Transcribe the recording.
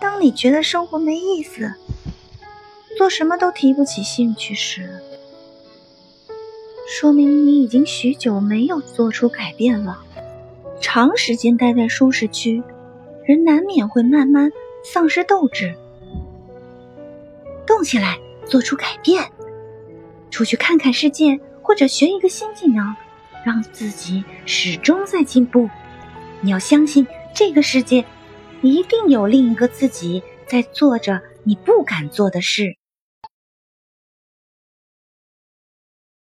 当你觉得生活没意思，做什么都提不起兴趣时，说明你已经许久没有做出改变了。长时间待在舒适区，人难免会慢慢丧失斗志。动起来，做出改变，出去看看世界，或者学一个新技能，让自己始终在进步。你要相信，这个世界一定有另一个自己在做着你不敢做的事。